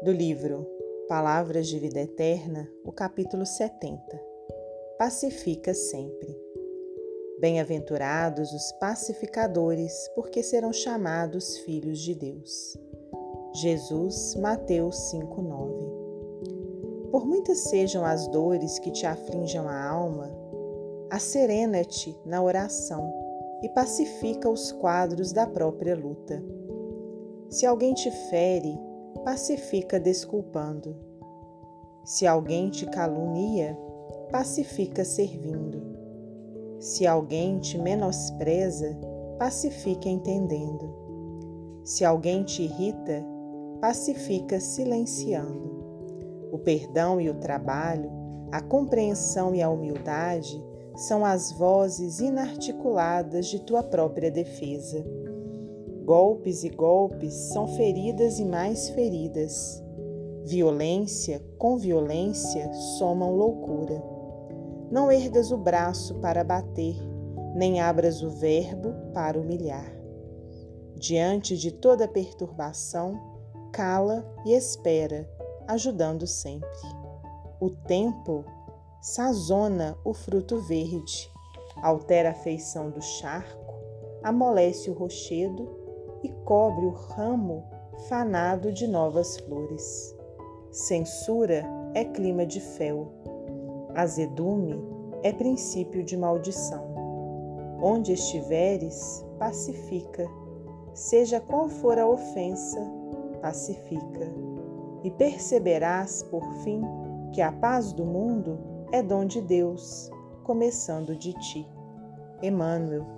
Do livro Palavras de Vida Eterna, o capítulo 70. Pacifica sempre. Bem-aventurados os pacificadores, porque serão chamados filhos de Deus. Jesus, Mateus 5:9. Por muitas sejam as dores que te aflinjam a alma, acerena-te na oração e pacifica os quadros da própria luta. Se alguém te fere, pacifica desculpando. Se alguém te calunia, pacifica servindo. Se alguém te menospreza, pacifica entendendo. Se alguém te irrita, pacifica silenciando. O perdão e o trabalho, a compreensão e a humildade são as vozes inarticuladas de tua própria defesa. Golpes e golpes são feridas e mais feridas. Violência com violência somam loucura. Não ergas o braço para bater, nem abras o verbo para humilhar. Diante de toda perturbação, cala e espera, ajudando sempre. O tempo sazona o fruto verde, altera a feição do charco, amolece o rochedo e cobre o ramo fanado de novas flores. Censura é clima de fel, azedume é princípio de maldição. Onde estiveres, pacifica, seja qual for a ofensa, pacifica, e perceberás, por fim, que a paz do mundo é dom de Deus, começando de ti. Emmanuel,